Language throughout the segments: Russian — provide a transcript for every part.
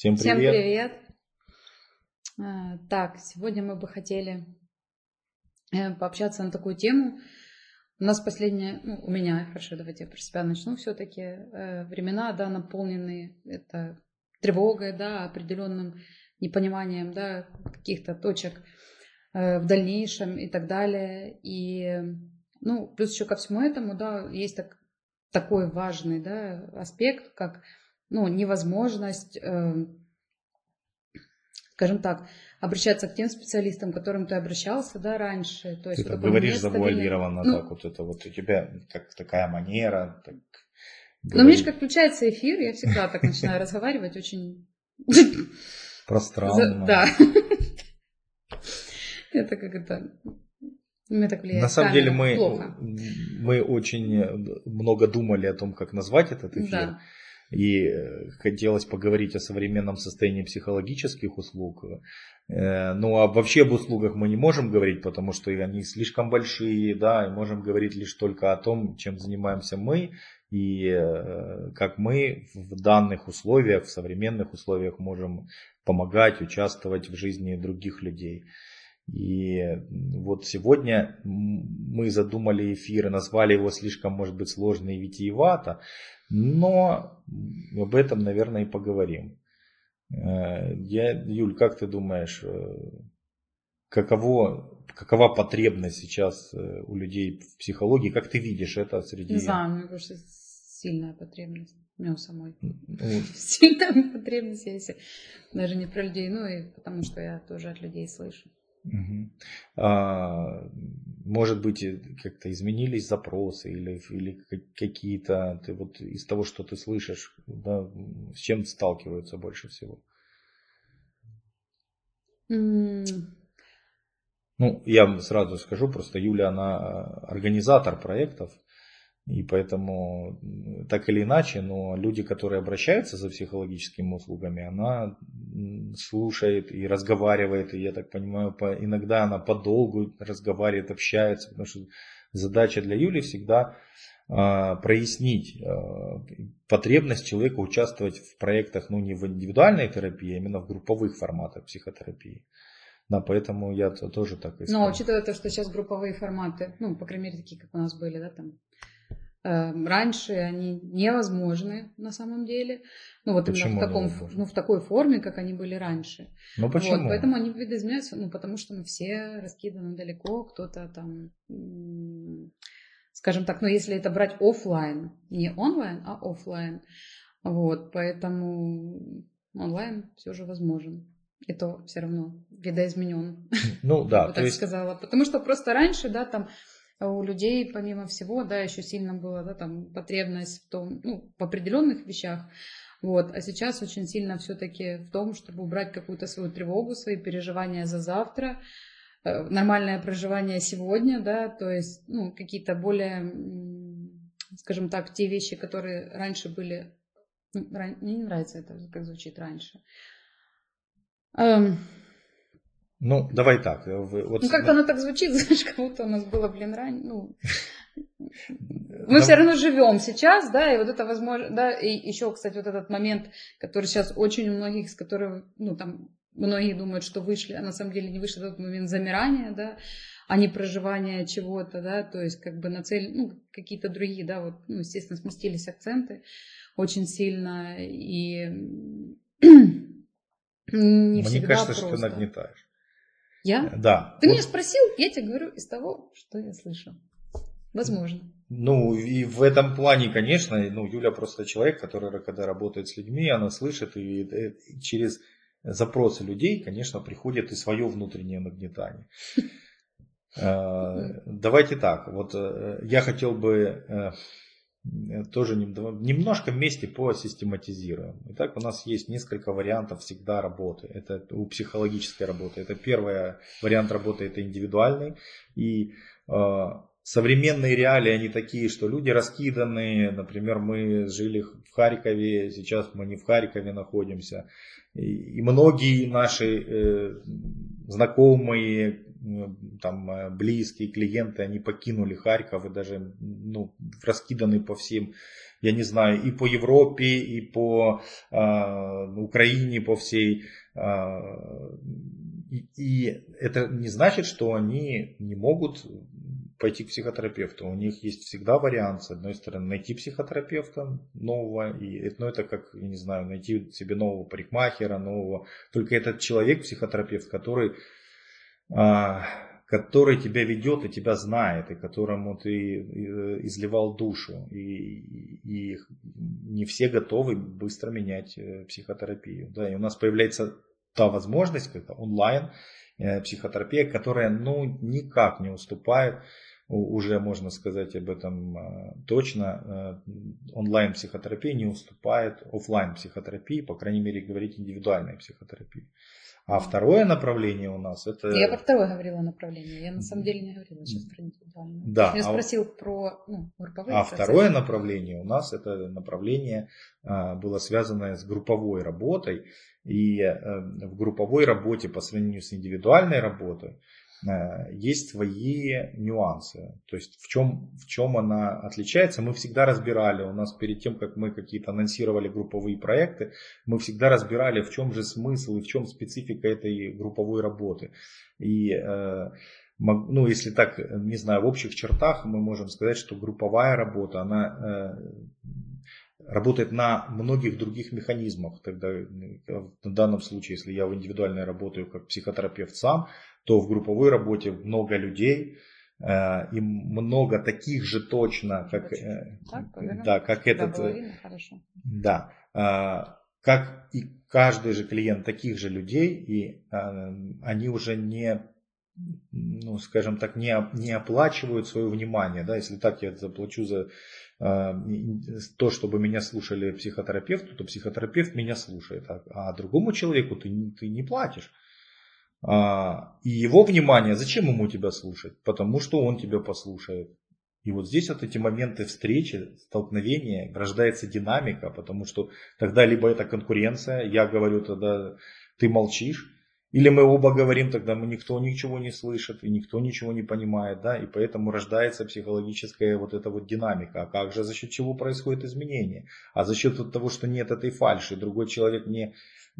Всем привет. Всем привет. А, так, сегодня мы бы хотели э, пообщаться на такую тему. У нас последнее, ну, у меня, хорошо, давайте я про себя начну все-таки. Э, времена, да, наполнены это тревогой, да, определенным непониманием, да, каких-то точек э, в дальнейшем и так далее. И, ну, плюс еще ко всему этому, да, есть так, такой важный, да, аспект, как, ну, невозможность, э, скажем так, обращаться к тем специалистам, к которым ты обращался, да, раньше. То есть ты так говоришь завуалированно, ну, так вот это вот у тебя как такая манера. Так, ну, же как включается эфир, я всегда так начинаю разговаривать очень Пространно. Да. Это как это... Мне так влияет. На самом деле мы, мы очень много думали о том, как назвать этот эфир. Да. И э, хотелось поговорить о современном состоянии психологических услуг. Э, ну а вообще об услугах мы не можем говорить, потому что они слишком большие, да, и можем говорить лишь только о том, чем занимаемся мы и э, как мы в данных условиях, в современных условиях можем помогать, участвовать в жизни других людей. И вот сегодня мы задумали эфир и назвали его слишком, может быть, сложно и витиевато, но об этом, наверное, и поговорим. Э, я, Юль, как ты думаешь, э, каково, какова потребность сейчас у людей в психологии? Как ты видишь это среди... Не знаю, мне кажется, сильная потребность у меня самой. Сильная потребность, если даже не про людей, ну и потому что я тоже от людей слышу. Угу. А, может быть, как-то изменились запросы или, или какие-то, ты вот из того, что ты слышишь, да, с чем сталкиваются больше всего? Mm. Ну, я сразу скажу, просто Юля, она организатор проектов, и поэтому так или иначе, но люди, которые обращаются за психологическими услугами, она слушает и разговаривает, и я так понимаю, по, иногда она подолгу разговаривает, общается, потому что задача для Юли всегда а, прояснить а, потребность человека участвовать в проектах, ну не в индивидуальной терапии, а именно в групповых форматах психотерапии. Да, поэтому я тоже так искал. Но учитывая то, что сейчас групповые форматы, ну, по крайней мере, такие, как у нас были, да, там раньше они невозможны на самом деле. Ну вот почему именно в, таком, ну, в такой форме, как они были раньше. Ну почему? Вот, поэтому они видоизменяются, ну потому что мы все раскиданы далеко, кто-то там, скажем так, ну если это брать офлайн, не онлайн, а офлайн. Вот, поэтому онлайн все же возможен. И то все равно видоизменен. Ну да. Я бы так есть... сказала. Потому что просто раньше, да, там у людей, помимо всего, да, еще сильно была, да, там, потребность в том, ну, в определенных вещах, вот, а сейчас очень сильно все-таки в том, чтобы убрать какую-то свою тревогу, свои переживания за завтра, э, нормальное проживание сегодня, да, то есть, ну, какие-то более, скажем так, те вещи, которые раньше были, ну, мне не нравится это, как звучит раньше. Ну, давай так. Э, вот... Ну, как-то оно так звучит, знаешь, как будто у нас было, блин, ранее. Ну, мы Но... все равно живем сейчас, да, и вот это возможно, да, и еще, кстати, вот этот момент, который сейчас очень у многих, с которого, ну, там, многие думают, что вышли, а на самом деле не вышли этот момент замирания, да, а не проживания чего-то, да, то есть как бы на цель, ну, какие-то другие, да, вот, ну, естественно, сместились акценты очень сильно, и не Мне кажется, просто. что ты нагнетаешь. Я? Да. Ты вот. меня спросил, я тебе говорю из того, что я слышу. Возможно. Ну, и в этом плане, конечно, ну, Юля просто человек, который, когда работает с людьми, она слышит, и, и через запросы людей, конечно, приходит и свое внутреннее нагнетание. Давайте так, вот э, я хотел бы э, Э, тоже немножко вместе посистематизируем. Итак, у нас есть несколько вариантов всегда работы. Это у психологической работы. Это первый вариант работы, это индивидуальный. И э, современные реалии, они такие, что люди раскиданы. Например, мы жили в Харькове, сейчас мы не в Харькове находимся. И, и многие наши э, знакомые, там э, близкие клиенты, они покинули Харьков и даже ну, раскиданы по всем я не знаю, и по Европе, и по э, Украине, по всей. Э, и, и это не значит, что они не могут пойти к психотерапевту. У них есть всегда вариант, с одной стороны, найти психотерапевта нового, и ну, это как, я не знаю, найти себе нового парикмахера, нового. Только этот человек, психотерапевт, который который тебя ведет и тебя знает, и которому ты э, изливал душу. И, и не все готовы быстро менять э, психотерапию. Да, и у нас появляется та возможность, как онлайн э, психотерапия, которая ну, никак не уступает уже можно сказать об этом точно, онлайн психотерапия не уступает офлайн психотерапии, по крайней мере говорить индивидуальной психотерапии. А второе направление у нас это... Я про второе говорила направление. Я на самом деле не говорила сейчас про индивидуальное. Да. Я а... спросил про ну, групповые А процессы. второе направление у нас это направление а, было связано с групповой работой. И а, в групповой работе по сравнению с индивидуальной работой Э, есть свои нюансы. То есть в чем, в чем она отличается, мы всегда разбирали, у нас перед тем, как мы какие-то анонсировали групповые проекты, мы всегда разбирали, в чем же смысл и в чем специфика этой групповой работы. И э, ну, если так, не знаю, в общих чертах мы можем сказать, что групповая работа, она э, работает на многих других механизмах. Тогда в данном случае, если я в индивидуальной работаю как психотерапевт сам, то в групповой работе много людей, э, и много таких же точно, как, э, так, да, как этот, половина, да, э, как и каждый же клиент таких же людей, и они уже не, ну, скажем так, не, не оплачивают свое внимание, да, если так я заплачу за то, чтобы меня слушали психотерапевту, то психотерапевт меня слушает, а, а другому человеку ты, ты не платишь. А, и его внимание, зачем ему тебя слушать? Потому что он тебя послушает. И вот здесь вот эти моменты встречи, столкновения, рождается динамика, потому что тогда либо это конкуренция, я говорю тогда, ты молчишь, или мы оба говорим, тогда мы никто ничего не слышит, и никто ничего не понимает, да, и поэтому рождается психологическая вот эта вот динамика. А как же, за счет чего происходит изменение? А за счет того, что нет этой фальши, другой человек не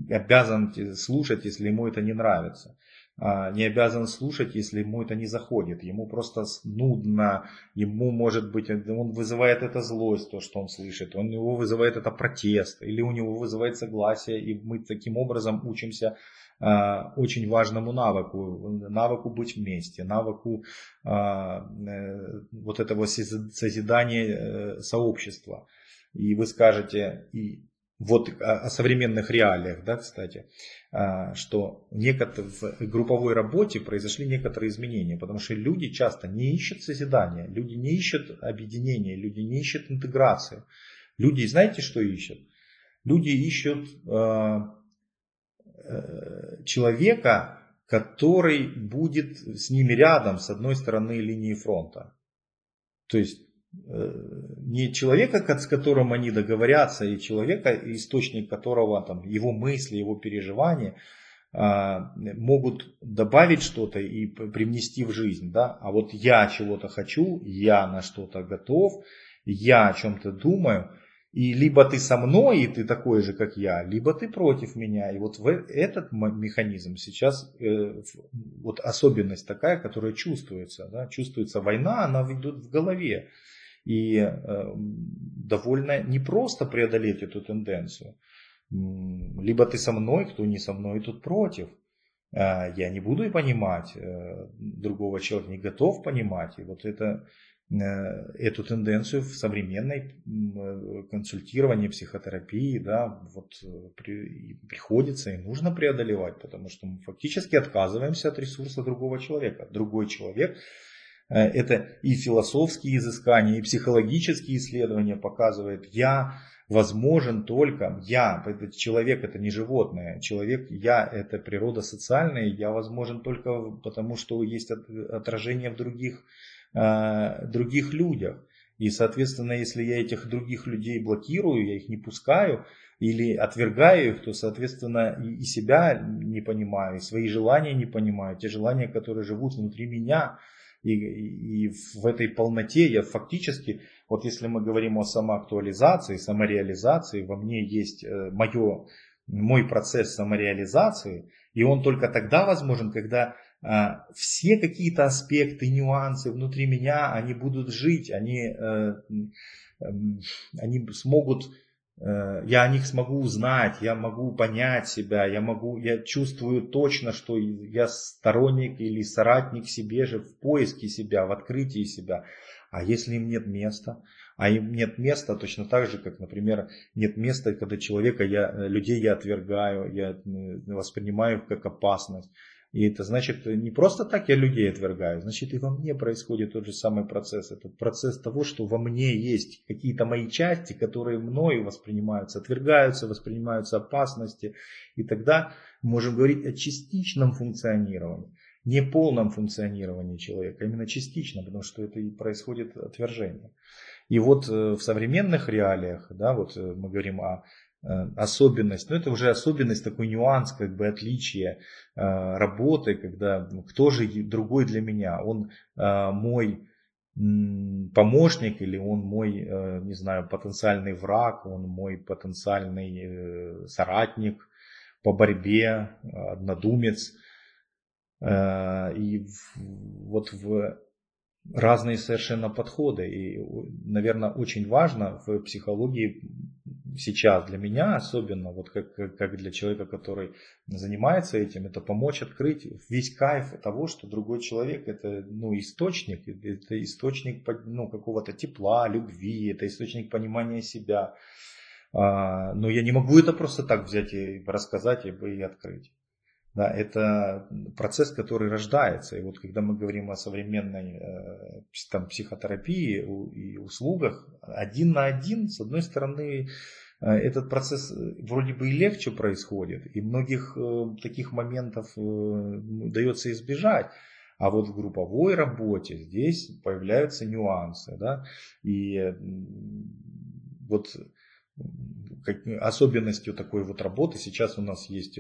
обязан слушать, если ему это не нравится. А, не обязан слушать, если ему это не заходит. Ему просто нудно, ему может быть, он вызывает это злость, то, что он слышит, он его вызывает это протест, или у него вызывает согласие, и мы таким образом учимся очень важному навыку, навыку быть вместе, навыку а, э, вот этого созидания э, сообщества. И вы скажете, и вот о, современных реалиях, да, кстати, что в групповой работе произошли некоторые изменения, потому что люди часто не ищут созидания, люди не ищут объединения, люди не ищут интеграции. Люди, знаете, что ищут? Люди ищут э, э, человека, который будет с ними рядом с одной стороны линии фронта. То есть Э, не человека, с которым они договорятся, и человека, источник которого там, его мысли, его переживания а, могут добавить что-то и привнести в жизнь. Да? А вот я чего-то хочу, я на что-то готов, я о чем-то думаю, и либо ты со мной, и ты такой же, как я, либо ты против меня. И вот в этот механизм сейчас, э, вот особенность такая, которая чувствуется. Да? Чувствуется война, она ведет в голове. И э, довольно непросто преодолеть эту тенденцию. Либо ты со мной, кто не со мной, тут против. Э, я не буду и понимать, э, другого человека не готов понимать. И вот это, эту тенденцию в современной консультировании, психотерапии, да, вот при, приходится и нужно преодолевать, потому что мы фактически отказываемся от ресурса другого человека. Другой человек Э, это и философские изыскания, и психологические исследования показывают, я возможен только, я, этот человек это не животное, человек, я это природа социальная, я возможен только потому, что есть отражение в других, э, других людях. И, соответственно, если я этих других людей блокирую, я их не пускаю или отвергаю их, то, соответственно, и себя не понимаю, и свои желания не понимаю, те желания, которые живут внутри меня, и, и в этой полноте я фактически Вот если мы говорим о самоактуализации, самореализации, во мне есть э, мое, мой процесс самореализации, и он только тогда возможен, когда все какие-то аспекты, нюансы внутри меня, они будут жить, они, э, они смогут Э, я о них смогу узнать, я могу понять себя, я могу, я чувствую точно, что я сторонник или соратник себе же в поиске себя, в открытии себя. А если им нет места? А им нет места точно так же, как, например, нет места, когда человека я, людей я отвергаю, я воспринимаю как опасность. И это значит, не просто так я людей отвергаю, значит и во мне происходит тот же самый процесс. Это процесс того, что во мне есть какие-то мои части, которые мною воспринимаются, отвергаются, воспринимаются опасности. И тогда можем говорить о частичном функционировании. Не полном функционировании человека, а именно частичном, потому что это и происходит отвержение. И вот э, в современных реалиях, да, вот э, мы говорим о Э, особенность, но это уже особенность, такой нюанс, как бы отличие э, работы, когда ну, кто же другой для меня, он э, мой помощник или он мой, не знаю, потенциальный враг, он мой потенциальный соратник по борьбе, однодумец. И вот в разные совершенно подходы. И, наверное, очень важно в психологии сейчас для меня особенно, вот как, как для человека, который занимается этим, это помочь открыть весь кайф того, что другой человек это ну, источник, это источник ну, какого-то тепла, любви, это источник понимания себя. А, но я не могу это просто так взять и рассказать и, и открыть. Да, это процесс, который рождается. И вот когда мы говорим о современной э, там, психотерапии и услугах, один на один, с одной стороны, э, этот процесс э, вроде бы и легче происходит, и многих таких моментов удается избежать. А вот в групповой работе здесь появляются нюансы. Да? И вот особенностью такой вот работы сейчас у нас есть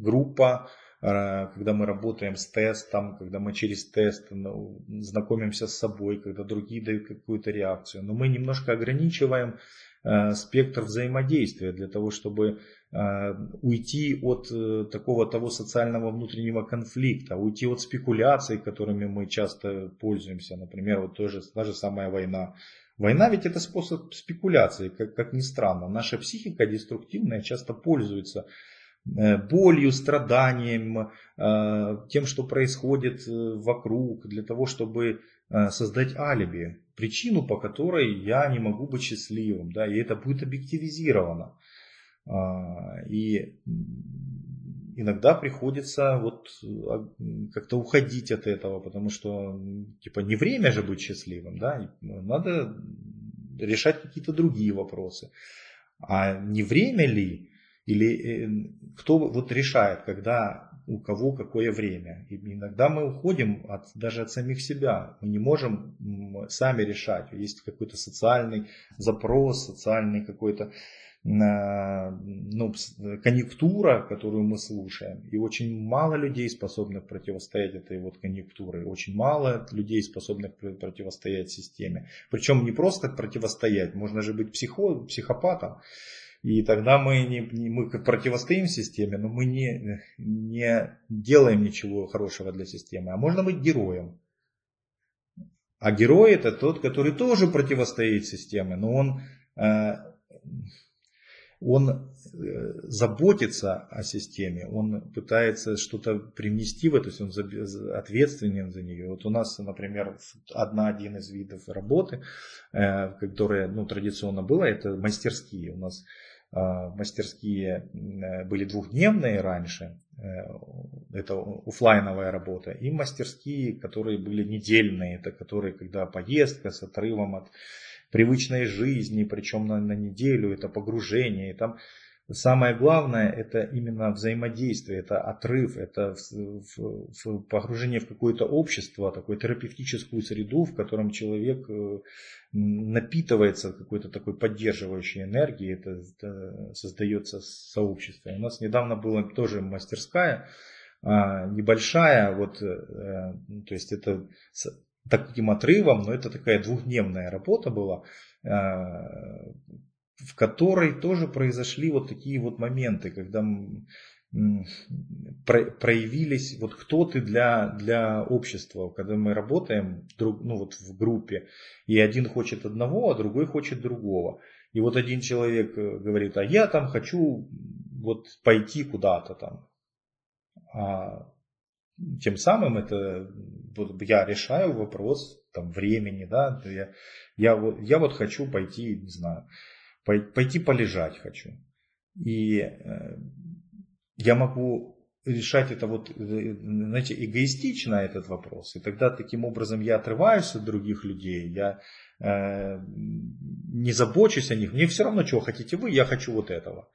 группа, э, когда мы работаем с тестом, когда мы через тест ну, знакомимся с собой, когда другие дают какую-то реакцию. Но мы немножко ограничиваем э, спектр взаимодействия для того, чтобы э, уйти от такого того социального внутреннего конфликта, уйти от спекуляций, которыми мы часто пользуемся. Например, вот тоже, та же самая война. Война ведь это способ спекуляции, как, как ни странно. Наша психика деструктивная часто пользуется Э, болью, страданием, э, тем, что происходит э, вокруг, для того, чтобы создать алиби, причину, по которой я не могу быть счастливым, да, и это будет объективизировано. А, и иногда приходится вот а, как-то уходить от этого, потому что типа не время же быть счастливым, да, надо решать какие-то другие вопросы. А не время ли или э, кто вот решает, когда у кого какое время. И иногда мы уходим от, даже от самих себя. Мы не можем сами решать. Есть какой-то социальный запрос, социальный какой-то ну, конъюнктура, которую мы слушаем. И очень мало людей способных противостоять этой вот конъюнктуре. Очень мало людей способных противостоять системе. Причем не просто противостоять, можно же быть психо, психопатом. И тогда мы, не, мы противостоим системе, но мы не, не делаем ничего хорошего для системы. А можно быть героем. А герой это тот, который тоже противостоит системе, но он, э, он э, заботится о системе, он пытается что-то привнести в это, то есть он ответственен за нее. Вот у нас, например, одна, один из видов работы, э, которая ну, традиционно была, это мастерские. У нас а, мастерские э, были двухдневные раньше, э, это офлайновая работа, и мастерские, которые были недельные, это которые, когда поездка с отрывом от привычной жизни, причем на, на неделю, это погружение, и там Самое главное это именно взаимодействие, это отрыв, это в, в, в погружение в какое-то общество, такую терапевтическую среду, в котором человек э, напитывается какой-то такой поддерживающей энергией, это, это создается сообщество. У нас недавно была тоже мастерская, а, небольшая, вот, э, то есть это таким отрывом, но это такая двухдневная работа была, в которой тоже произошли вот такие вот моменты, когда проявились, вот кто ты для, для общества, когда мы работаем друг, ну вот в группе, и один хочет одного, а другой хочет другого. И вот один человек э, говорит, а я там хочу вот пойти куда-то там. А тем самым это вот я решаю вопрос там времени, да, я, я, я вот хочу пойти, не знаю, пойти полежать хочу. И э, я могу решать это вот, э, знаете, эгоистично этот вопрос. И тогда таким образом я отрываюсь от других людей, я э, не забочусь о них. Мне все равно, чего хотите вы, я хочу вот этого.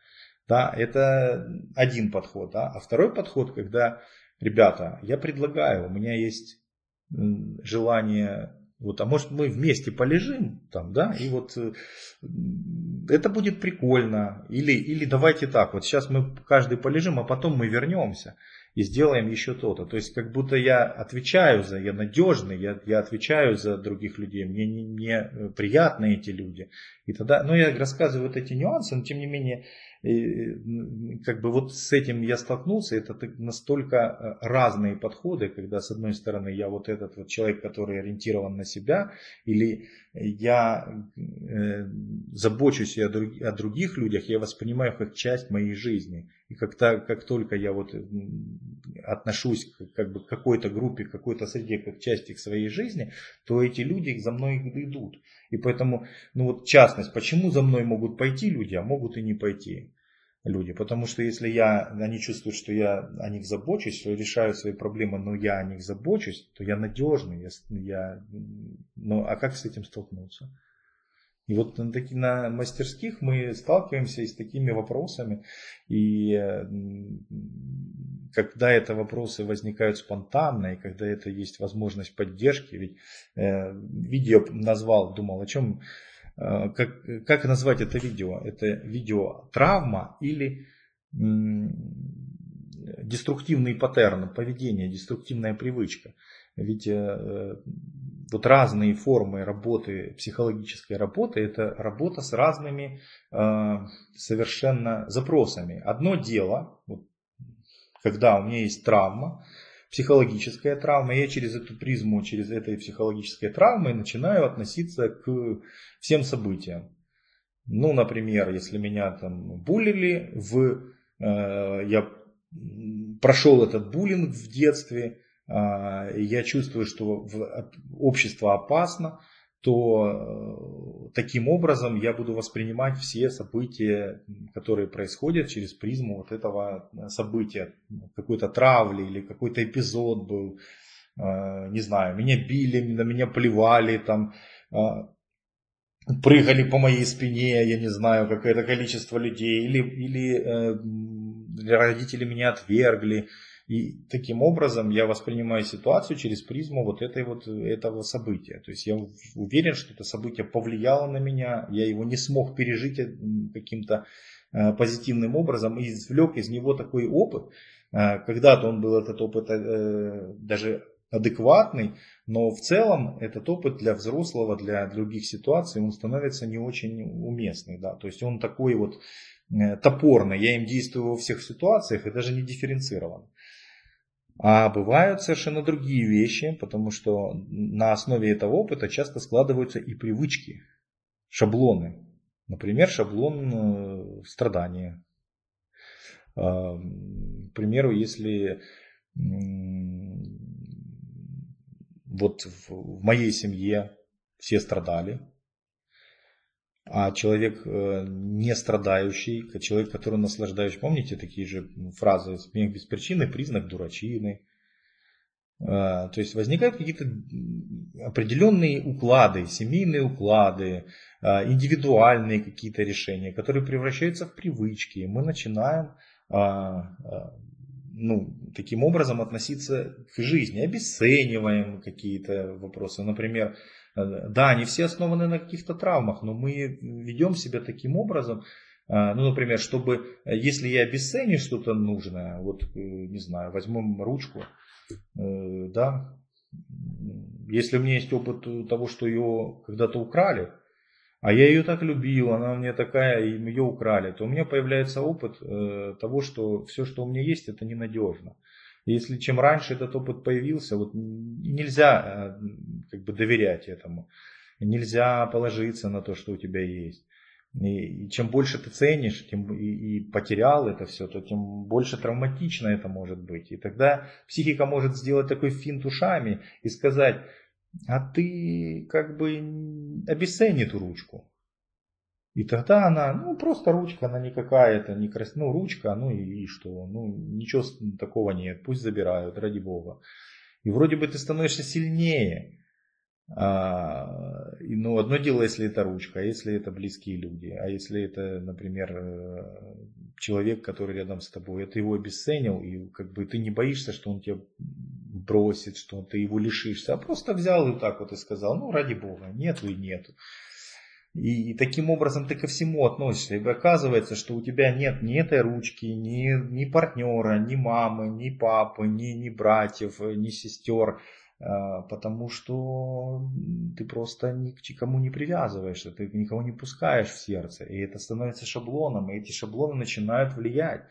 Да, это один подход. Да? А второй подход, когда, ребята, я предлагаю, у меня есть желание вот, а может мы вместе полежим там, да, и вот э, это будет прикольно. Или, или давайте так, вот сейчас мы каждый полежим, а потом мы вернемся и сделаем еще то-то. То есть как будто я отвечаю за, я надежный, я, я отвечаю за других людей, мне, не, мне э, приятны эти люди. И тогда, ну я рассказываю вот эти нюансы, но тем не менее и, как бы вот с этим я столкнулся, это настолько э, разные подходы, когда с одной стороны я вот этот вот человек, который ориентирован на себя, или я э, забочусь о, друг, о других людях, я воспринимаю как часть моей жизни. И как, -то, как только я вот отношусь к, как бы, к какой-то группе, к какой-то среде, как части к своей жизни, то эти люди за мной идут. И поэтому, ну вот частность, почему за мной могут пойти люди, а могут и не пойти люди. Потому что если я, они чувствуют, что я о них забочусь, что я решаю свои проблемы, но я о них забочусь, то я надежный. Я, я, ну, а как с этим столкнуться? И вот на, на мастерских мы сталкиваемся с такими вопросами. И когда это вопросы возникают спонтанно, и когда это есть возможность поддержки, ведь э, видео назвал, думал, о чем как, как назвать это видео? Это видео травма или деструктивный паттерн, поведение, деструктивная привычка. Ведь э, вот разные формы работы, психологической работы, это работа с разными э, совершенно запросами. Одно дело, вот, когда у меня есть травма, психологическая травма, я через эту призму, через этой психологической травмы начинаю относиться к всем событиям. Ну, например, если меня там булили, в, э, я прошел этот буллинг в детстве, э, я чувствую, что общество опасно, то э, таким образом я буду воспринимать все события, которые происходят через призму вот этого э, события, какой-то травли или какой-то эпизод был, э, не знаю, меня били, на меня плевали, там, прыгали по моей спине, я не знаю, какое-то количество людей, или, или родители меня отвергли, и таким образом я воспринимаю ситуацию через призму вот, этой вот этого события. То есть я уверен, что это событие повлияло на меня, я его не смог пережить э, каким-то э, позитивным образом и извлек из него такой опыт. Э, когда-то он был этот опыт даже адекватный, но в целом этот опыт для взрослого, для других ситуаций, он становится не очень уместный. Да? То есть он такой вот топорный, я им действую во всех ситуациях и даже не дифференцирован. А бывают совершенно другие вещи, потому что на основе этого опыта часто складываются и привычки, шаблоны. Например, шаблон э, страдания. К примеру, если вот в моей семье все страдали, а человек э, не страдающий, человек, который наслаждающий, помните такие же фразы «смех без причины» – признак дурачины. Э, то есть возникают какие-то определенные уклады, семейные уклады, э, индивидуальные какие-то решения, которые превращаются в привычки. И мы начинаем ну, таким образом относиться к жизни, обесцениваем какие-то вопросы. Например, Э, да, они все основаны на каких-то травмах, но мы ведем себя таким образом, э, ну, например, чтобы, э, если я обесценю что-то нужное, вот, не знаю, возьмем ручку, да, если у меня есть опыт того, что ее когда-то украли, а я ее так любил, она мне такая, и ее украли, то у меня появляется опыт э, того, что все, что у меня есть, это ненадежно. Если чем раньше этот опыт появился, вот нельзя э, как бы доверять этому, нельзя положиться на то, что у тебя есть. И, и чем больше ты ценишь, тем и, и потерял это все, то тем больше травматично это может быть. И тогда психика может сделать такой финт ушами и сказать, а ты как бы обесцени эту ручку. И тогда она, ну просто ручка, она не какая-то, не крас... ну ручка, ну и, и что, ну ничего такого нет, пусть забирают, ради бога. И вроде бы ты становишься сильнее. А, ну, одно дело, если это ручка, а если это близкие люди, а если это, например, э, человек, который рядом с тобой, это его обесценил, и как бы ты не боишься, что он тебя бросит, что ты его лишишься, а просто взял и так вот и сказал, ну, ради бога, нету и нету. И, таким образом ты ко всему относишься. И оказывается, что у тебя нет ни этой ручки, ни, ни партнера, ни мамы, ни папы, ни, ни братьев, ни сестер. А, потому что ты просто ни к кому не привязываешься, ты никого не пускаешь в сердце. И это становится шаблоном, и эти шаблоны начинают влиять.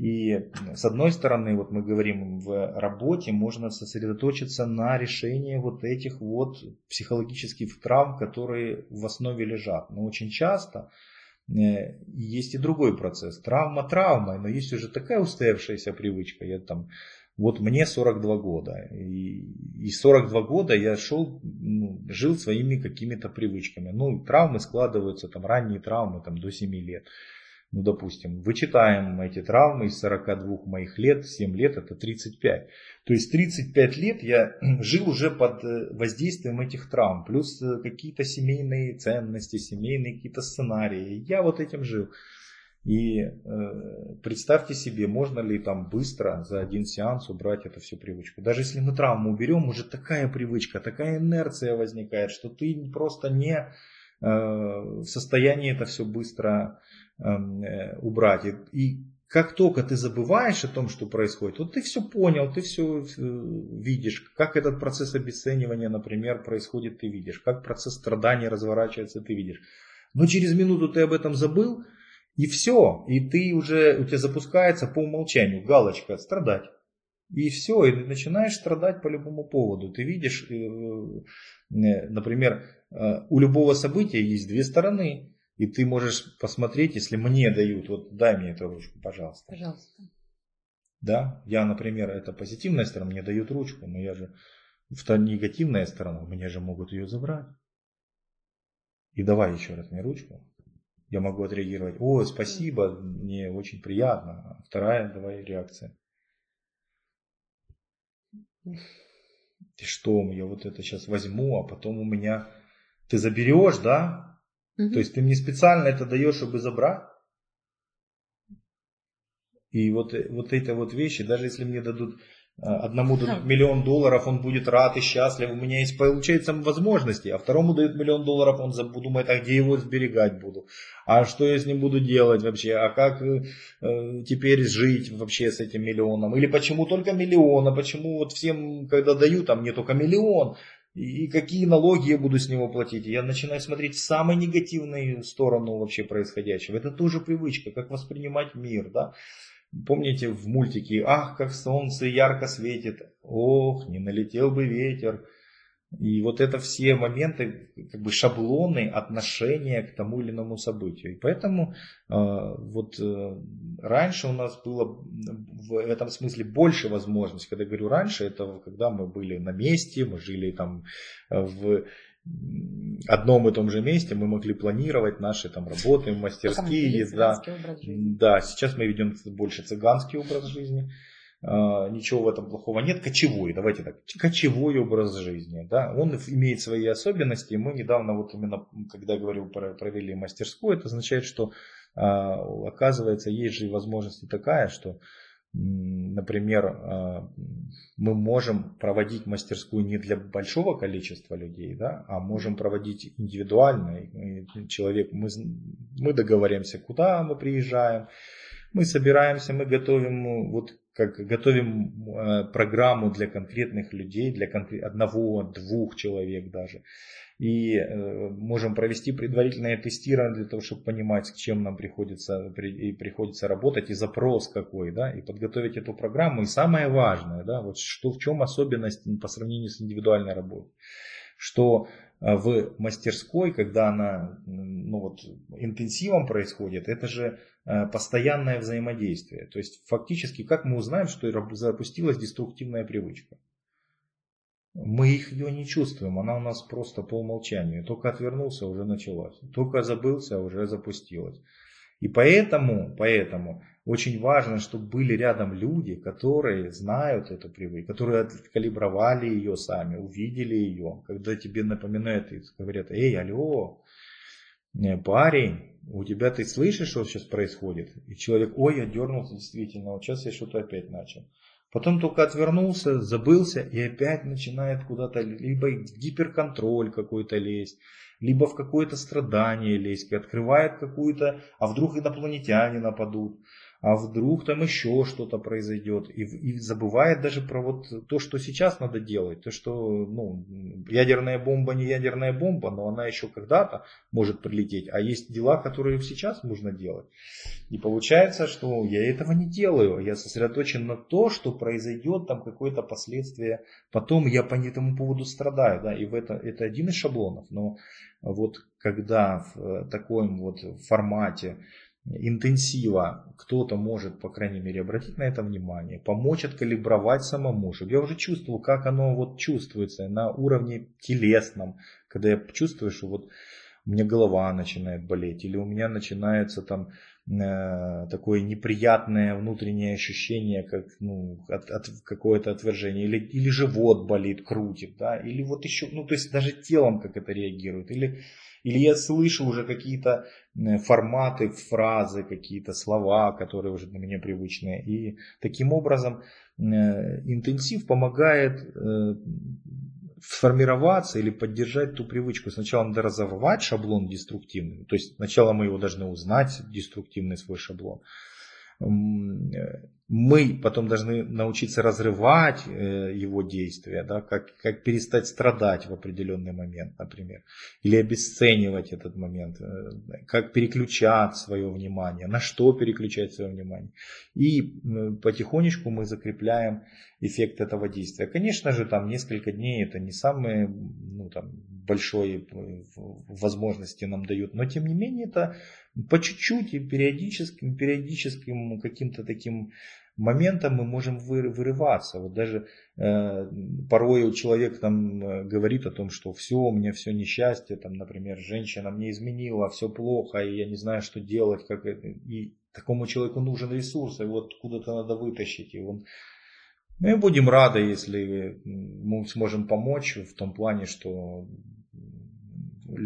И с одной стороны, вот мы говорим, в работе можно сосредоточиться на решении вот этих вот психологических травм, которые в основе лежат. Но очень часто э, есть и другой процесс. Травма травмой, но есть уже такая устоявшаяся привычка. Я там, вот мне 42 года. И, и 42 года я шел, ну, жил своими какими-то привычками. Ну, травмы складываются, там ранние травмы там, до 7 лет ну, допустим, вычитаем эти травмы из 42 моих лет, 7 лет это 35. То есть 35 лет я жил уже под э, воздействием этих травм, плюс э, какие-то семейные ценности, семейные какие-то сценарии. Я вот этим жил. И э, представьте себе, можно ли там быстро за один сеанс убрать эту всю привычку. Даже если мы травму уберем, уже такая привычка, такая инерция возникает, что ты просто не в состоянии это все быстро Эм, э, убрать. И как только ты забываешь о том, что происходит, вот ты все понял, ты все э, видишь, как этот процесс обесценивания, например, происходит, ты видишь, как процесс страдания разворачивается, ты видишь. Но через минуту ты об этом забыл, и все, и ты уже, у тебя запускается по умолчанию галочка «страдать». И все, и ты начинаешь страдать по любому поводу. Ты видишь, э, например, у любого события есть две стороны. И ты можешь посмотреть, если мне дают, вот дай мне эту ручку, пожалуйста. Пожалуйста. Да, я, например, это позитивная сторона, мне дают ручку, но я же, в негативная сторона, мне же могут ее забрать. И давай еще раз мне ручку. Я могу отреагировать, о, спасибо, мне очень приятно. А вторая, давай реакция. И что, я вот это сейчас возьму, а потом у меня... Ты заберешь, да? Угу. То есть ты мне специально это даешь, чтобы забрать. И вот, вот эти вот вещи, даже если мне дадут а, одному дадут миллион долларов, он будет рад и счастлив, у меня есть, получается, возможности, а второму дают миллион долларов, он думает, а где его сберегать буду, а что я с ним буду делать вообще, а как э, теперь жить вообще с этим миллионом, или почему только миллион, а почему вот всем, когда дают, а мне только миллион, и какие налоги я буду с него платить. Я начинаю смотреть в самую негативную сторону вообще происходящего. Это тоже привычка, как воспринимать мир. Да? Помните в мультике «Ах, как солнце ярко светит! Ох, не налетел бы ветер!» И вот это все моменты, как бы шаблоны отношения к тому или иному событию. И поэтому э, вот э, раньше у нас было в этом смысле больше возможностей. Когда я говорю раньше, это когда мы были на месте, мы жили там э, в одном и том же месте, мы могли планировать наши там работы, мастерские. Да, да, сейчас мы ведем больше цыганский образ жизни. А, ничего в этом плохого нет. Кочевой, давайте так, кочевой образ жизни. Да? Он имеет свои особенности. Мы недавно, вот именно, когда говорил, провели мастерскую, это означает, что а, оказывается, есть же возможность такая, что Например, а, мы можем проводить мастерскую не для большого количества людей, да, а можем проводить индивидуально. человек, мы, мы договоримся, куда мы приезжаем, Мы собираемся, мы готовим, вот как готовим э, программу для конкретных людей, для конкрет, одного, двух человек даже. И э, можем провести предварительное тестирование для того, чтобы понимать, с чем нам приходится, при, и приходится работать, и запрос какой, да, и подготовить эту программу. И самое важное, да, вот что в чем особенность по сравнению с индивидуальной работой, что в мастерской, когда она ну вот, интенсивом происходит, это же Э, постоянное взаимодействие. То есть фактически как мы узнаем, что запустилась деструктивная привычка? Мы их ее не чувствуем, она у нас просто по умолчанию. Только отвернулся, уже началась. Только забылся, уже запустилась. И поэтому, поэтому очень важно, чтобы были рядом люди, которые знают эту привычку, которые откалибровали ее сами, увидели ее. Когда тебе напоминают и говорят, эй, алло, парень, у тебя ты слышишь, что сейчас происходит? И человек, ой, я дернулся действительно, вот сейчас я что-то опять начал. Потом только отвернулся, забылся и опять начинает куда-то либо в гиперконтроль какой-то лезть, либо в какое-то страдание лезть, открывает какую-то, а вдруг инопланетяне нападут а вдруг там еще что-то произойдет. И, и забывает даже про вот то, что сейчас надо делать. То, что ну, ядерная бомба не ядерная бомба, но она еще когда-то может прилететь. А есть дела, которые сейчас нужно делать. И получается, что я этого не делаю. Я сосредоточен на то, что произойдет там какое-то последствие. Потом я по этому поводу страдаю. Да, и в это, это один из шаблонов. Но вот когда в таком вот формате интенсива. Кто-то может, по крайней мере, обратить на это внимание, помочь откалибровать самому, чтобы я уже чувствовал, как оно вот чувствуется на уровне телесном, когда я чувствую, что вот у меня голова начинает болеть, или у меня начинается там такое неприятное внутреннее ощущение, как ну, от, от какое-то отвержение, или, или живот болит, крутит, да, или вот еще, ну то есть даже телом как это реагирует, или или я слышу уже какие-то форматы, фразы, какие-то слова, которые уже для меня привычные. И таким образом э, интенсив помогает э, сформироваться или поддержать ту привычку. Сначала надо разорвать шаблон деструктивный. То есть сначала мы его должны узнать, деструктивный свой шаблон. Э, мы потом должны научиться разрывать э, его действия, да, как, как перестать страдать в определенный момент, например, или обесценивать этот момент, э, как переключать свое внимание, на что переключать свое внимание. И потихонечку мы закрепляем эффект этого действия. Конечно же, там несколько дней это не самые ну, там, большой возможности нам дают, но тем не менее это по чуть-чуть и периодическим, периодическим каким-то таким моментом мы можем вырываться. Вот даже э, порой человек там э, говорит о том, что все, у меня все несчастье, там, например, женщина мне изменила, все плохо, и я не знаю, что делать, как это. И такому человеку нужен ресурс, и вот куда-то надо вытащить. И он... Мы будем рады, если мы сможем помочь в том плане, что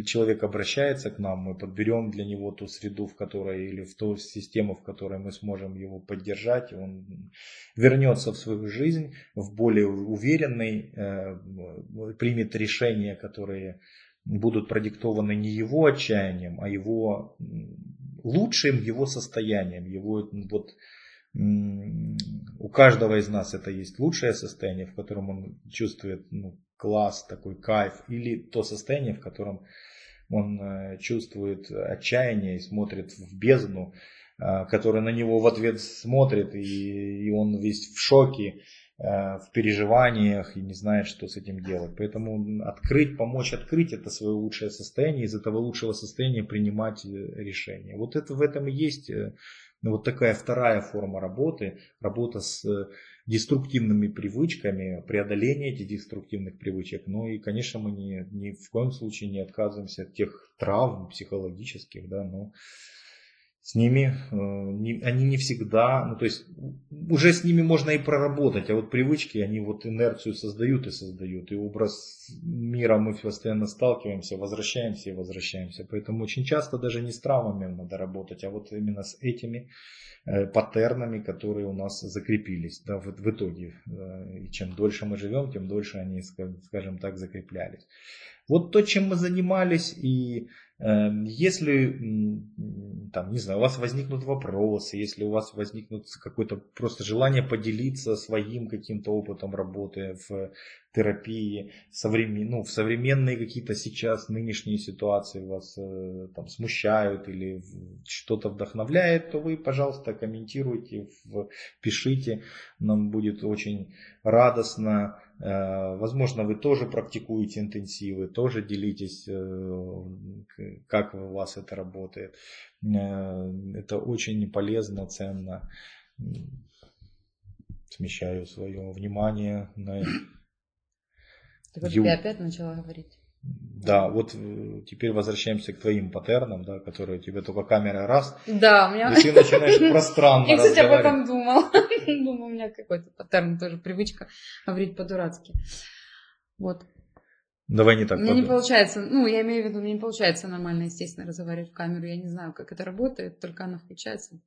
человек обращается к нам, мы подберем для него ту среду, в которой или в ту систему, в которой мы сможем его поддержать, он вернется в свою жизнь в более уверенный, э, примет решения, которые будут продиктованы не его отчаянием, а его лучшим его состоянием, его вот у каждого из нас это есть лучшее состояние, в котором он чувствует ну, класс, такой кайф, или то состояние, в котором он э, чувствует отчаяние и смотрит в бездну, э, которая на него в ответ смотрит, и, и он весь в шоке, э, в переживаниях и не знает, что с этим делать. Поэтому открыть, помочь открыть это свое лучшее состояние, из этого лучшего состояния принимать решения. Вот это в этом и есть вот такая вторая форма работы, работа с деструктивными привычками, преодоление этих деструктивных привычек. Ну и, конечно, мы ни, ни в коем случае не отказываемся от тех травм психологических, да, но с ними э, они не всегда, ну то есть уже с ними можно и проработать, а вот привычки, они вот инерцию создают и создают, и образ мира мы постоянно сталкиваемся, возвращаемся и возвращаемся, поэтому очень часто даже не с травмами надо работать, а вот именно с этими э, паттернами, которые у нас закрепились да, в, в итоге. И чем дольше мы живем, тем дольше они, скажем так, закреплялись. Вот то, чем мы занимались, и э, если, там, не знаю, у вас возникнут вопросы, если у вас возникнут какое-то просто желание поделиться своим каким-то опытом работы в терапии, современ... ну, в современные какие-то сейчас нынешние ситуации вас э, там смущают или что-то вдохновляет, то вы, пожалуйста, комментируйте, пишите, нам будет очень радостно возможно, вы тоже практикуете интенсивы, тоже делитесь, э, как у вас это работает. Э, это очень полезно, ценно. Смещаю свое внимание на... Ты вот Ю... опять начала говорить. Да, вот э, теперь возвращаемся к твоим паттернам, да, которые тебе только камера раз. Да, у меня... И ты начинаешь пространно Я, кстати, об этом думал. Думаю, у меня какой-то паттерн, тоже привычка говорить по-дурацки. Вот. Давай не так. Мне не получается, ну, я имею в виду, мне не получается нормально, естественно, разговаривать в камеру. Я не знаю, как это работает, только она включается.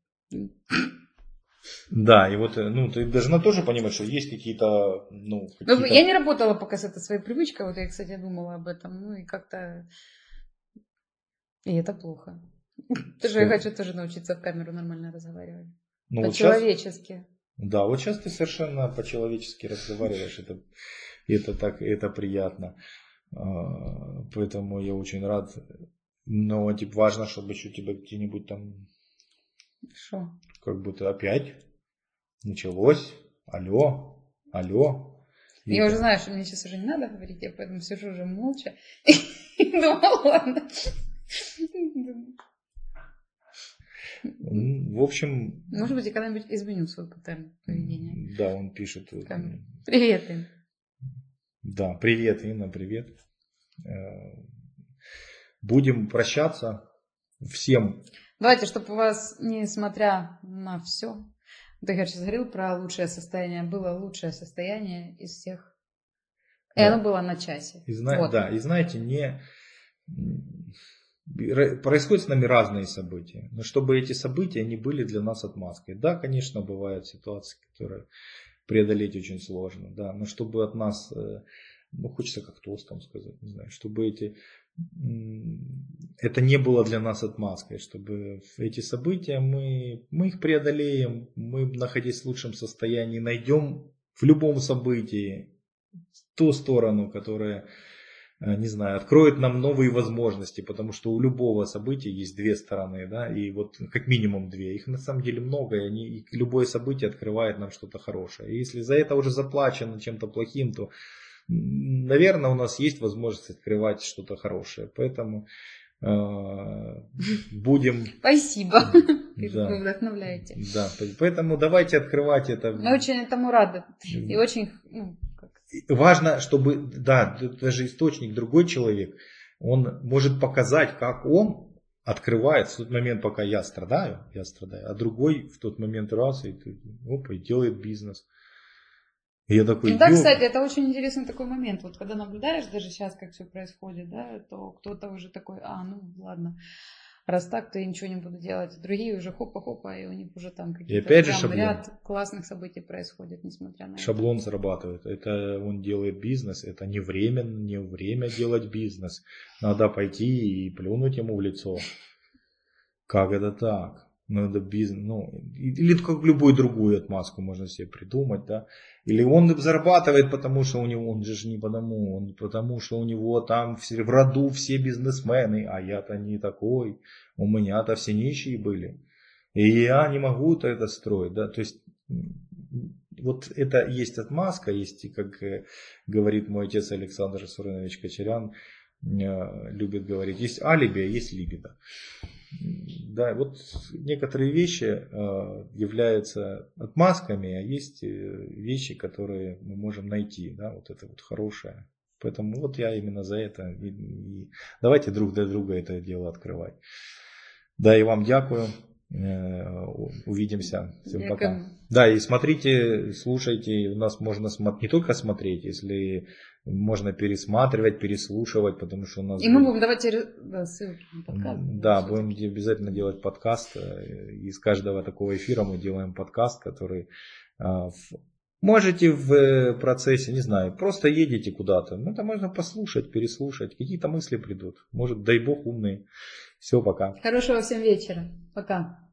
Да, и вот, э, ну, ты должна тоже понимать, что есть какие-то, ну, ну Я не работала пока с этой своей привычкой, вот я, кстати, думала об этом, ну, и как-то... И это плохо. Тоже я хочу тоже научиться в камеру нормально разговаривать. Ну, По-человечески. Вот да, вот сейчас ты совершенно по-человечески разговариваешь, это, это так, это приятно. А, поэтому я очень рад. Но типа важно, чтобы еще тебя где-нибудь там что? Как будто опять началось. Алло, алло. Я уже знаю, что мне сейчас уже не надо говорить, я поэтому сижу уже молча. Думала, ладно. В общем... Может быть, я когда-нибудь изменю свой паттерн поведения. Да, он пишет. Привет, Инна. Да, привет, Инна, привет. Э, будем прощаться. Всем Давайте, чтобы у вас, несмотря на все, ты сейчас говорил про лучшее состояние, было лучшее состояние из всех. И да. оно было на часе. И зна... вот. Да, и знаете, не происходят с нами разные события, но чтобы эти события не были для нас отмазкой. Да, конечно, бывают ситуации, которые преодолеть очень сложно, да, но чтобы от нас, э, ну, хочется как тостом сказать, не знаю, чтобы эти это не было для нас отмазкой, чтобы эти события мы, мы их преодолеем, мы, находясь в лучшем состоянии, найдем в любом событии ту сторону, которая, э, не знаю, откроет нам новые возможности, потому что у любого события есть две стороны, да, и вот как минимум две, их на самом деле много, и, они, и любое событие открывает нам что-то хорошее. И если за это уже заплачено чем-то плохим, то наверное, у нас есть возможность открывать что-то хорошее. Поэтому э, будем... Спасибо. Да. Вы вдохновляете. Да, поэтому давайте открывать это. Мы очень этому рады. И очень... Ну, как... Важно, чтобы, да, даже источник, другой человек, он может показать, как он открывает в тот момент, пока я страдаю, я страдаю, а другой в тот момент раз и, опа, и делает бизнес. И я такой, ну, да, кстати, это очень интересный такой момент. Вот когда наблюдаешь даже сейчас, как все происходит, да, то кто-то уже такой, а, ну ладно, раз так, то я ничего не буду делать. Другие уже хопа-хопа, и у них уже там какие-то прям шаблон. ряд классных событий происходит, несмотря на Шаблон это. зарабатывает. Это он делает бизнес, это не время, не время делать бизнес. Надо пойти и плюнуть ему в лицо. Как это так? Надо бизнес, ну, или как любую другую отмазку можно себе придумать, да. Или он зарабатывает, потому что у него, он же не потому, он потому что у него там все, в роду все бизнесмены, а я-то не такой, у меня-то все нищие были. И я не могу -то это строить, да, то есть вот это есть отмазка, есть, как э, говорит мой отец Александр Суринович Кочерян, э, любит говорить, есть алиби, а есть либидо. Да, вот некоторые вещи э, являются отмазками, а есть э, вещи, которые мы можем найти, да, вот это вот хорошее. Поэтому вот я именно за это. И, и давайте друг для друга это дело открывать. Да, и вам дякую. Э, увидимся. Всем Дякую. пока. Да, и смотрите, слушайте. У нас можно не только смотреть, если можно пересматривать, переслушивать, потому что у нас... И мы будем давать ссылки на подкаст. Да, будем обязательно делать подкаст. Из каждого такого эфира мы делаем подкаст, который а, Можете в процессе, не знаю, просто едете куда-то, ну это можно послушать, переслушать, какие-то мысли придут. Может, дай бог умные. Все, пока. Хорошего всем вечера. Пока.